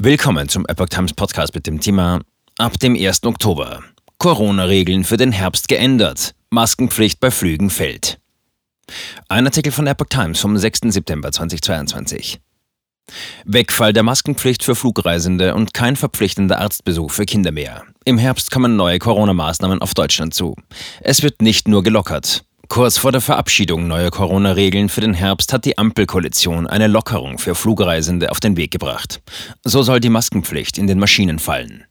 Willkommen zum Epoch Times Podcast mit dem Thema Ab dem 1. Oktober. Corona-Regeln für den Herbst geändert. Maskenpflicht bei Flügen fällt. Ein Artikel von Epoch Times vom 6. September 2022. Wegfall der Maskenpflicht für Flugreisende und kein verpflichtender Arztbesuch für Kinder mehr. Im Herbst kommen neue Corona-Maßnahmen auf Deutschland zu. Es wird nicht nur gelockert. Kurz vor der Verabschiedung neuer Corona-Regeln für den Herbst hat die Ampelkoalition eine Lockerung für Flugreisende auf den Weg gebracht. So soll die Maskenpflicht in den Maschinen fallen.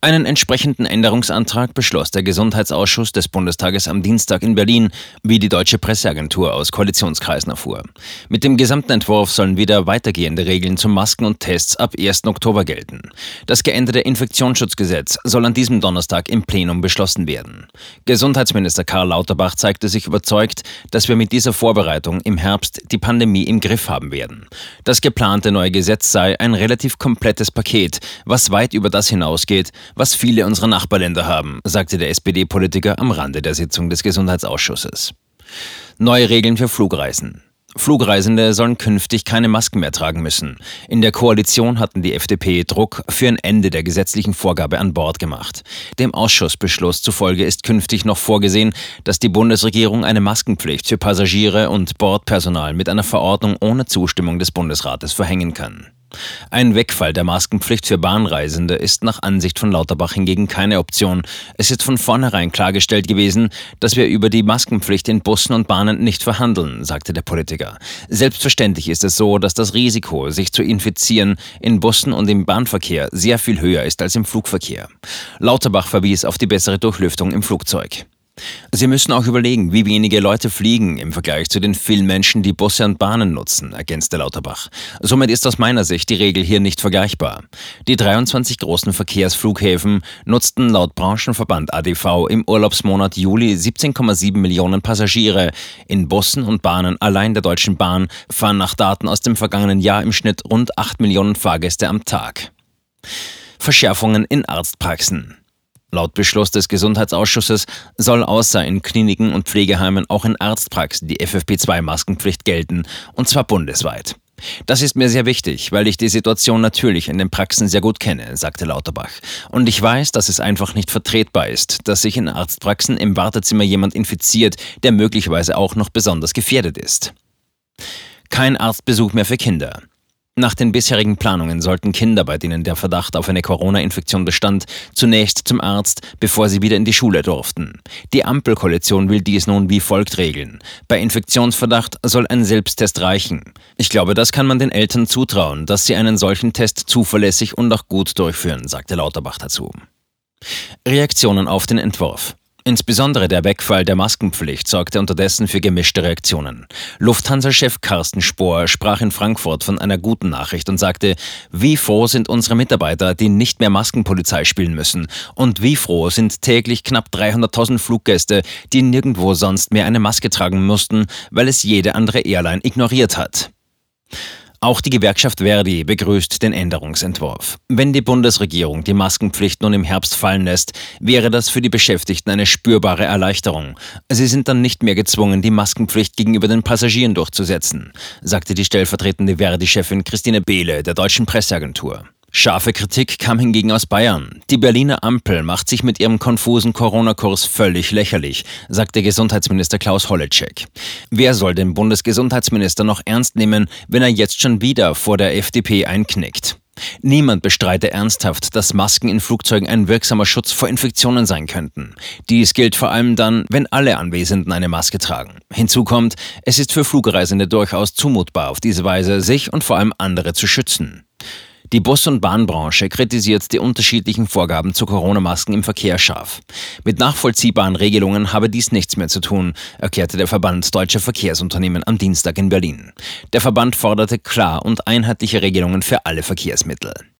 Einen entsprechenden Änderungsantrag beschloss der Gesundheitsausschuss des Bundestages am Dienstag in Berlin, wie die deutsche Presseagentur aus Koalitionskreisen erfuhr. Mit dem gesamten Entwurf sollen wieder weitergehende Regeln zu Masken und Tests ab 1. Oktober gelten. Das geänderte Infektionsschutzgesetz soll an diesem Donnerstag im Plenum beschlossen werden. Gesundheitsminister Karl Lauterbach zeigte sich überzeugt, dass wir mit dieser Vorbereitung im Herbst die Pandemie im Griff haben werden. Das geplante neue Gesetz sei ein relativ komplettes Paket, was weit über das hinausgeht, was viele unserer Nachbarländer haben, sagte der SPD-Politiker am Rande der Sitzung des Gesundheitsausschusses. Neue Regeln für Flugreisen. Flugreisende sollen künftig keine Masken mehr tragen müssen. In der Koalition hatten die FDP Druck für ein Ende der gesetzlichen Vorgabe an Bord gemacht. Dem Ausschussbeschluss zufolge ist künftig noch vorgesehen, dass die Bundesregierung eine Maskenpflicht für Passagiere und Bordpersonal mit einer Verordnung ohne Zustimmung des Bundesrates verhängen kann. Ein Wegfall der Maskenpflicht für Bahnreisende ist nach Ansicht von Lauterbach hingegen keine Option. Es ist von vornherein klargestellt gewesen, dass wir über die Maskenpflicht in Bussen und Bahnen nicht verhandeln, sagte der Politiker. Selbstverständlich ist es so, dass das Risiko, sich zu infizieren, in Bussen und im Bahnverkehr sehr viel höher ist als im Flugverkehr. Lauterbach verwies auf die bessere Durchlüftung im Flugzeug. Sie müssen auch überlegen, wie wenige Leute fliegen im Vergleich zu den vielen Menschen, die Busse und Bahnen nutzen, ergänzte Lauterbach. Somit ist aus meiner Sicht die Regel hier nicht vergleichbar. Die 23 großen Verkehrsflughäfen nutzten laut Branchenverband ADV im Urlaubsmonat Juli 17,7 Millionen Passagiere. In Bussen und Bahnen allein der Deutschen Bahn fahren nach Daten aus dem vergangenen Jahr im Schnitt rund 8 Millionen Fahrgäste am Tag. Verschärfungen in Arztpraxen. Laut Beschluss des Gesundheitsausschusses soll außer in Kliniken und Pflegeheimen auch in Arztpraxen die FFP2-Maskenpflicht gelten, und zwar bundesweit. Das ist mir sehr wichtig, weil ich die Situation natürlich in den Praxen sehr gut kenne, sagte Lauterbach. Und ich weiß, dass es einfach nicht vertretbar ist, dass sich in Arztpraxen im Wartezimmer jemand infiziert, der möglicherweise auch noch besonders gefährdet ist. Kein Arztbesuch mehr für Kinder. Nach den bisherigen Planungen sollten Kinder, bei denen der Verdacht auf eine Corona-Infektion bestand, zunächst zum Arzt, bevor sie wieder in die Schule durften. Die Ampelkoalition will dies nun wie folgt regeln. Bei Infektionsverdacht soll ein Selbsttest reichen. Ich glaube, das kann man den Eltern zutrauen, dass sie einen solchen Test zuverlässig und auch gut durchführen, sagte Lauterbach dazu. Reaktionen auf den Entwurf. Insbesondere der Wegfall der Maskenpflicht sorgte unterdessen für gemischte Reaktionen. Lufthansa-Chef Carsten Spohr sprach in Frankfurt von einer guten Nachricht und sagte, wie froh sind unsere Mitarbeiter, die nicht mehr Maskenpolizei spielen müssen und wie froh sind täglich knapp 300.000 Fluggäste, die nirgendwo sonst mehr eine Maske tragen mussten, weil es jede andere Airline ignoriert hat. Auch die Gewerkschaft Verdi begrüßt den Änderungsentwurf. Wenn die Bundesregierung die Maskenpflicht nun im Herbst fallen lässt, wäre das für die Beschäftigten eine spürbare Erleichterung. Sie sind dann nicht mehr gezwungen, die Maskenpflicht gegenüber den Passagieren durchzusetzen, sagte die stellvertretende Verdi-Chefin Christine Behle der deutschen Presseagentur. Scharfe Kritik kam hingegen aus Bayern. Die Berliner Ampel macht sich mit ihrem konfusen Corona-Kurs völlig lächerlich, sagte Gesundheitsminister Klaus Holleczek. Wer soll den Bundesgesundheitsminister noch ernst nehmen, wenn er jetzt schon wieder vor der FDP einknickt? Niemand bestreite ernsthaft, dass Masken in Flugzeugen ein wirksamer Schutz vor Infektionen sein könnten. Dies gilt vor allem dann, wenn alle Anwesenden eine Maske tragen. Hinzu kommt, es ist für Flugreisende durchaus zumutbar, auf diese Weise sich und vor allem andere zu schützen. Die Bus- und Bahnbranche kritisiert die unterschiedlichen Vorgaben zu Corona-Masken im Verkehr scharf. Mit nachvollziehbaren Regelungen habe dies nichts mehr zu tun, erklärte der Verband Deutscher Verkehrsunternehmen am Dienstag in Berlin. Der Verband forderte klar und einheitliche Regelungen für alle Verkehrsmittel.